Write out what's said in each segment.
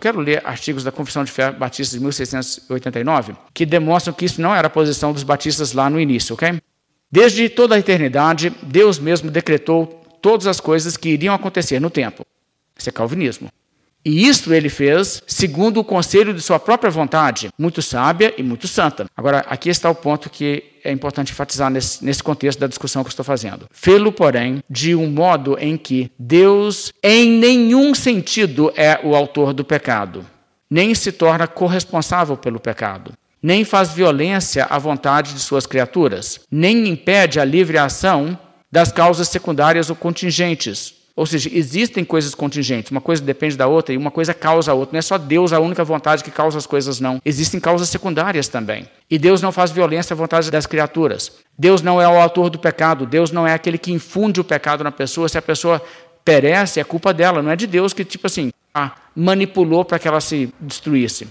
Quero ler artigos da Confissão de Fé Batista de 1689 que demonstram que isso não era a posição dos batistas lá no início, ok? Desde toda a eternidade, Deus mesmo decretou todas as coisas que iriam acontecer no tempo. Isso é calvinismo. E isto ele fez segundo o conselho de sua própria vontade, muito sábia e muito santa. Agora, aqui está o ponto que é importante enfatizar nesse, nesse contexto da discussão que estou fazendo. Fê-lo, porém, de um modo em que Deus, em nenhum sentido, é o autor do pecado, nem se torna corresponsável pelo pecado, nem faz violência à vontade de suas criaturas, nem impede a livre ação das causas secundárias ou contingentes, ou seja, existem coisas contingentes, uma coisa depende da outra e uma coisa causa a outra. Não é só Deus a única vontade que causa as coisas, não. Existem causas secundárias também. E Deus não faz violência à vontade das criaturas. Deus não é o autor do pecado. Deus não é aquele que infunde o pecado na pessoa. Se a pessoa perece, é culpa dela, não é de Deus que, tipo assim, manipulou para que ela se destruísse.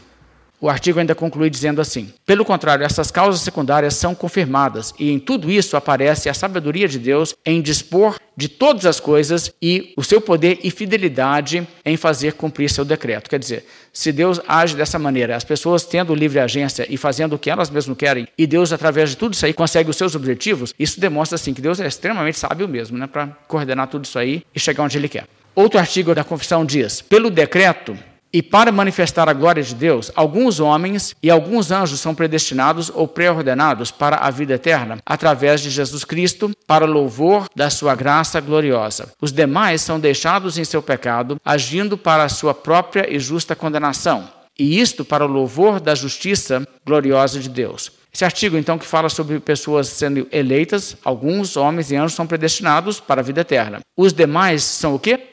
O artigo ainda conclui dizendo assim: pelo contrário, essas causas secundárias são confirmadas, e em tudo isso aparece a sabedoria de Deus em dispor de todas as coisas e o seu poder e fidelidade em fazer cumprir seu decreto. Quer dizer, se Deus age dessa maneira, as pessoas tendo livre agência e fazendo o que elas mesmas querem, e Deus, através de tudo isso aí, consegue os seus objetivos, isso demonstra assim que Deus é extremamente sábio mesmo, né, para coordenar tudo isso aí e chegar onde Ele quer. Outro artigo da confissão diz: pelo decreto e para manifestar a glória de Deus, alguns homens e alguns anjos são predestinados ou pré-ordenados para a vida eterna, através de Jesus Cristo, para louvor da sua graça gloriosa. Os demais são deixados em seu pecado, agindo para a sua própria e justa condenação, e isto para o louvor da justiça gloriosa de Deus. Esse artigo, então, que fala sobre pessoas sendo eleitas, alguns homens e anjos são predestinados para a vida eterna. Os demais são o quê?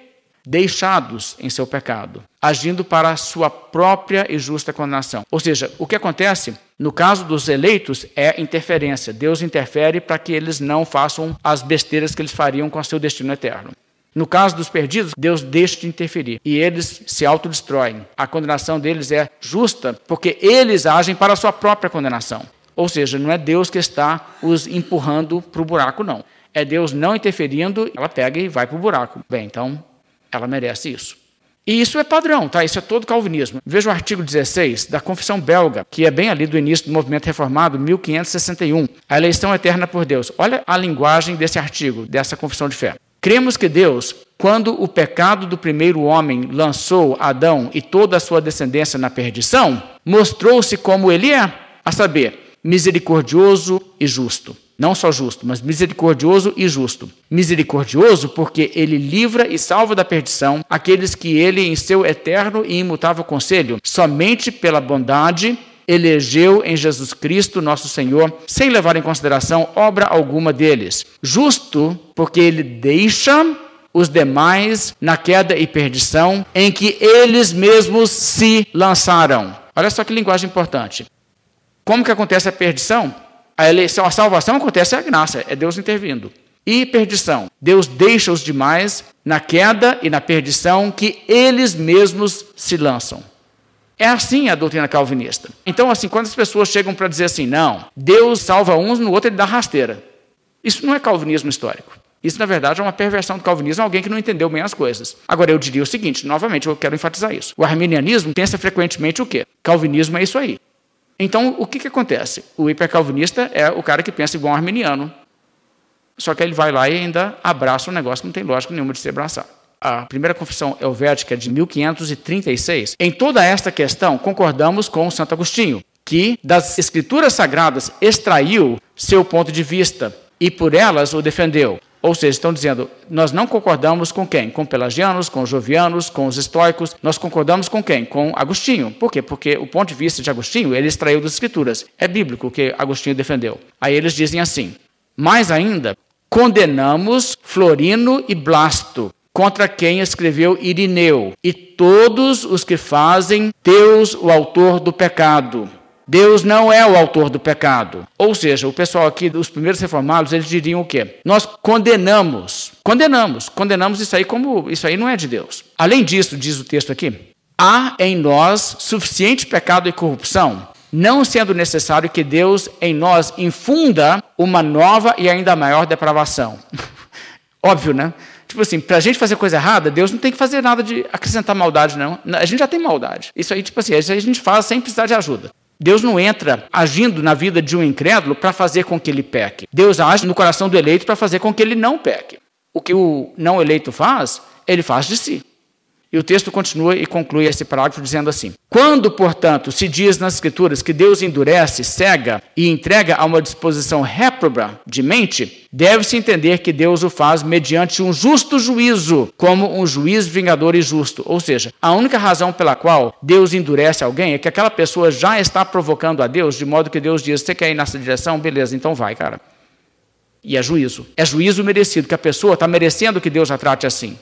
Deixados em seu pecado, agindo para a sua própria e justa condenação. Ou seja, o que acontece no caso dos eleitos é interferência. Deus interfere para que eles não façam as besteiras que eles fariam com seu destino eterno. No caso dos perdidos, Deus deixa de interferir e eles se autodestroem. A condenação deles é justa porque eles agem para a sua própria condenação. Ou seja, não é Deus que está os empurrando para o buraco, não. É Deus não interferindo, ela pega e vai para o buraco. Bem, então ela merece isso. E isso é padrão, tá? Isso é todo calvinismo. Veja o artigo 16 da Confissão Belga, que é bem ali do início do movimento reformado, 1561. A eleição eterna por Deus. Olha a linguagem desse artigo, dessa confissão de fé. Cremos que Deus, quando o pecado do primeiro homem lançou Adão e toda a sua descendência na perdição, mostrou-se como ele é, a saber, misericordioso e justo não só justo, mas misericordioso e justo. Misericordioso porque ele livra e salva da perdição aqueles que ele, em seu eterno e imutável conselho, somente pela bondade elegeu em Jesus Cristo, nosso Senhor, sem levar em consideração obra alguma deles. Justo porque ele deixa os demais na queda e perdição em que eles mesmos se lançaram. Olha só que linguagem importante. Como que acontece a perdição? A eleição, a salvação acontece a graça, é Deus intervindo. E perdição. Deus deixa os demais na queda e na perdição que eles mesmos se lançam. É assim a doutrina calvinista. Então, assim, quando as pessoas chegam para dizer assim, não, Deus salva uns, no outro ele dá rasteira. Isso não é calvinismo histórico. Isso, na verdade, é uma perversão do calvinismo, alguém que não entendeu bem as coisas. Agora, eu diria o seguinte, novamente, eu quero enfatizar isso. O arminianismo pensa frequentemente o quê? Calvinismo é isso aí. Então, o que, que acontece? O hipercalvinista é o cara que pensa igual um arminiano. Só que ele vai lá e ainda abraça um negócio que não tem lógica nenhuma de se abraçar. A primeira confissão helvética é de 1536. Em toda esta questão, concordamos com Santo Agostinho, que das escrituras sagradas extraiu seu ponto de vista e por elas o defendeu. Ou seja, estão dizendo, nós não concordamos com quem? Com pelagianos, com jovianos, com os estoicos. Nós concordamos com quem? Com Agostinho. Por quê? Porque o ponto de vista de Agostinho, ele extraiu das escrituras. É bíblico o que Agostinho defendeu. Aí eles dizem assim: mais ainda, condenamos Florino e Blasto, contra quem escreveu Irineu, e todos os que fazem Deus o autor do pecado. Deus não é o autor do pecado. Ou seja, o pessoal aqui, os primeiros reformados, eles diriam o quê? Nós condenamos, condenamos, condenamos isso aí como isso aí não é de Deus. Além disso, diz o texto aqui, há em nós suficiente pecado e corrupção, não sendo necessário que Deus em nós infunda uma nova e ainda maior depravação. Óbvio, né? Tipo assim, para a gente fazer coisa errada, Deus não tem que fazer nada de acrescentar maldade, não. A gente já tem maldade. Isso aí, tipo assim, a gente faz sem precisar de ajuda. Deus não entra agindo na vida de um incrédulo para fazer com que ele peque. Deus age no coração do eleito para fazer com que ele não peque. O que o não eleito faz, ele faz de si. E o texto continua e conclui esse parágrafo dizendo assim: Quando, portanto, se diz nas Escrituras que Deus endurece, cega e entrega a uma disposição réproba de mente, deve-se entender que Deus o faz mediante um justo juízo, como um juiz vingador e justo. Ou seja, a única razão pela qual Deus endurece alguém é que aquela pessoa já está provocando a Deus, de modo que Deus diz: Você quer ir nessa direção? Beleza, então vai, cara. E é juízo. É juízo merecido, que a pessoa está merecendo que Deus a trate assim.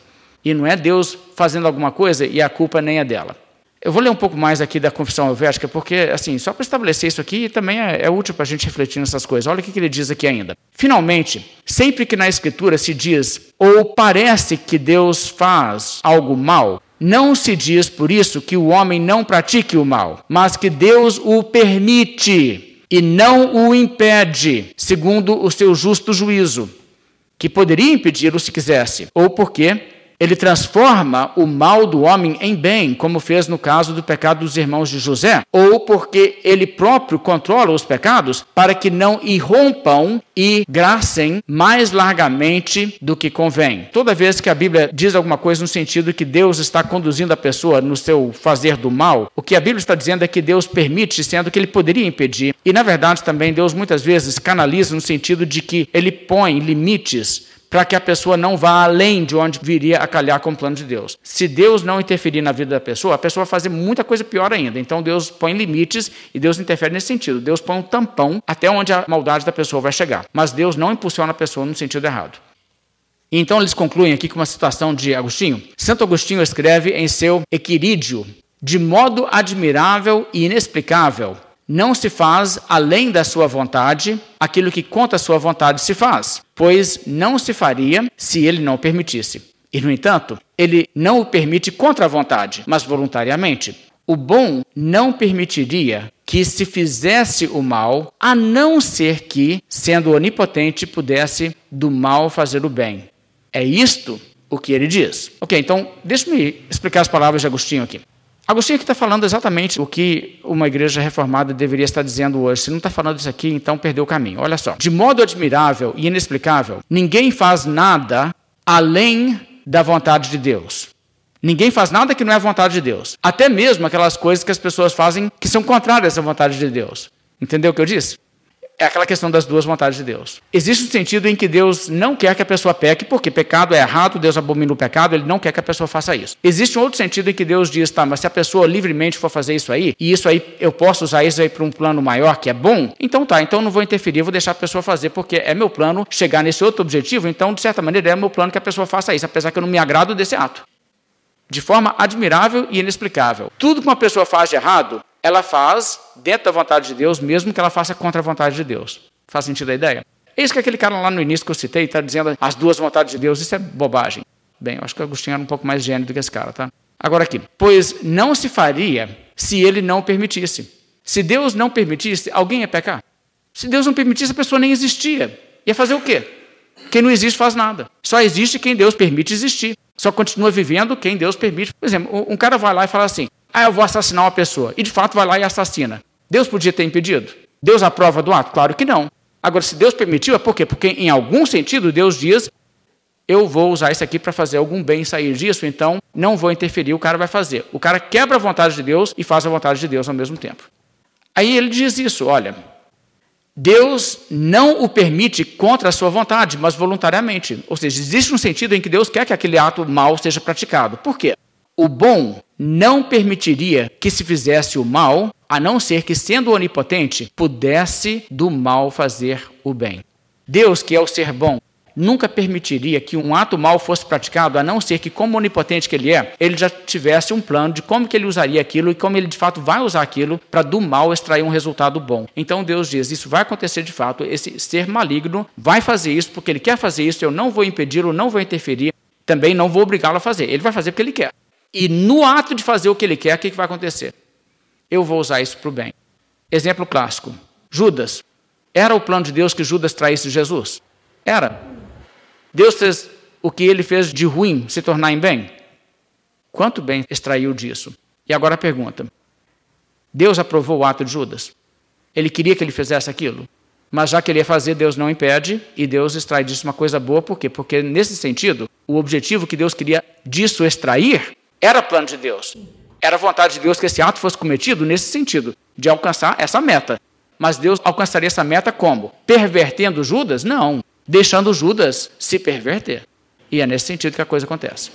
E não é Deus fazendo alguma coisa e a culpa nem é dela. Eu vou ler um pouco mais aqui da confissão helvética, porque, assim, só para estabelecer isso aqui também é, é útil para a gente refletir nessas coisas. Olha o que, que ele diz aqui ainda. Finalmente, sempre que na Escritura se diz ou parece que Deus faz algo mal, não se diz por isso que o homem não pratique o mal, mas que Deus o permite e não o impede, segundo o seu justo juízo, que poderia impedi-lo se quisesse, ou porque ele transforma o mal do homem em bem, como fez no caso do pecado dos irmãos de José, ou porque ele próprio controla os pecados para que não irrompam e gracem mais largamente do que convém. Toda vez que a Bíblia diz alguma coisa no sentido que Deus está conduzindo a pessoa no seu fazer do mal, o que a Bíblia está dizendo é que Deus permite, sendo que ele poderia impedir. E na verdade também Deus muitas vezes canaliza no sentido de que ele põe limites para que a pessoa não vá além de onde viria a calhar com o plano de Deus. Se Deus não interferir na vida da pessoa, a pessoa vai fazer muita coisa pior ainda. Então Deus põe limites e Deus interfere nesse sentido. Deus põe um tampão até onde a maldade da pessoa vai chegar. Mas Deus não impulsiona a pessoa no sentido errado. Então eles concluem aqui com uma citação de Agostinho. Santo Agostinho escreve em seu Equirídio: de modo admirável e inexplicável, não se faz além da sua vontade aquilo que contra a sua vontade se faz, pois não se faria se ele não permitisse. E, no entanto, ele não o permite contra a vontade, mas voluntariamente. O bom não permitiria que se fizesse o mal, a não ser que, sendo onipotente, pudesse do mal fazer o bem. É isto o que ele diz. Ok, então deixe-me explicar as palavras de Agostinho aqui. Agostinho aqui está falando exatamente o que uma igreja reformada deveria estar dizendo hoje. Se não está falando isso aqui, então perdeu o caminho. Olha só. De modo admirável e inexplicável, ninguém faz nada além da vontade de Deus. Ninguém faz nada que não é a vontade de Deus. Até mesmo aquelas coisas que as pessoas fazem que são contrárias à vontade de Deus. Entendeu o que eu disse? É aquela questão das duas vontades de Deus. Existe um sentido em que Deus não quer que a pessoa peque, porque pecado é errado, Deus abomina o pecado, ele não quer que a pessoa faça isso. Existe um outro sentido em que Deus diz, tá, mas se a pessoa livremente for fazer isso aí, e isso aí eu posso usar isso aí para um plano maior que é bom, então tá, então não vou interferir, vou deixar a pessoa fazer, porque é meu plano chegar nesse outro objetivo, então de certa maneira é meu plano que a pessoa faça isso, apesar que eu não me agrado desse ato. De forma admirável e inexplicável. Tudo que uma pessoa faz de errado, ela faz dentro da vontade de Deus, mesmo que ela faça contra a vontade de Deus. Faz sentido a ideia? É isso que aquele cara lá no início que eu citei está dizendo as duas vontades de Deus, isso é bobagem. Bem, eu acho que o Agostinho era um pouco mais gênio do que esse cara, tá? Agora aqui, pois não se faria se ele não permitisse. Se Deus não permitisse, alguém ia pecar. Se Deus não permitisse, a pessoa nem existia. Ia fazer o quê? Quem não existe faz nada. Só existe quem Deus permite existir. Só continua vivendo quem Deus permite. Por exemplo, um cara vai lá e fala assim: ah, eu vou assassinar uma pessoa. E de fato vai lá e assassina. Deus podia ter impedido? Deus aprova do ato? Claro que não. Agora, se Deus permitiu, é por quê? Porque em algum sentido Deus diz: eu vou usar isso aqui para fazer algum bem sair disso, então não vou interferir, o cara vai fazer. O cara quebra a vontade de Deus e faz a vontade de Deus ao mesmo tempo. Aí ele diz isso: olha, Deus não o permite contra a sua vontade, mas voluntariamente. Ou seja, existe um sentido em que Deus quer que aquele ato mal seja praticado. Por quê? O bom não permitiria que se fizesse o mal, a não ser que, sendo onipotente, pudesse do mal fazer o bem. Deus, que é o ser bom, nunca permitiria que um ato mal fosse praticado, a não ser que, como onipotente que ele é, ele já tivesse um plano de como que ele usaria aquilo e como ele de fato vai usar aquilo para do mal extrair um resultado bom. Então Deus diz: isso vai acontecer de fato, esse ser maligno vai fazer isso porque ele quer fazer isso, eu não vou impedi-lo, não vou interferir, também não vou obrigá-lo a fazer. Ele vai fazer porque ele quer. E no ato de fazer o que ele quer, o que vai acontecer? Eu vou usar isso para o bem. Exemplo clássico: Judas. Era o plano de Deus que Judas traísse Jesus? Era. Deus fez o que ele fez de ruim se tornar em bem? Quanto bem extraiu disso? E agora a pergunta: Deus aprovou o ato de Judas? Ele queria que ele fizesse aquilo? Mas já que ele ia fazer, Deus não impede e Deus extrai disso uma coisa boa, por quê? Porque nesse sentido, o objetivo que Deus queria disso extrair era plano de Deus. Era vontade de Deus que esse ato fosse cometido nesse sentido, de alcançar essa meta. Mas Deus alcançaria essa meta como? Pervertendo Judas? Não. Deixando Judas se perverter. E é nesse sentido que a coisa acontece.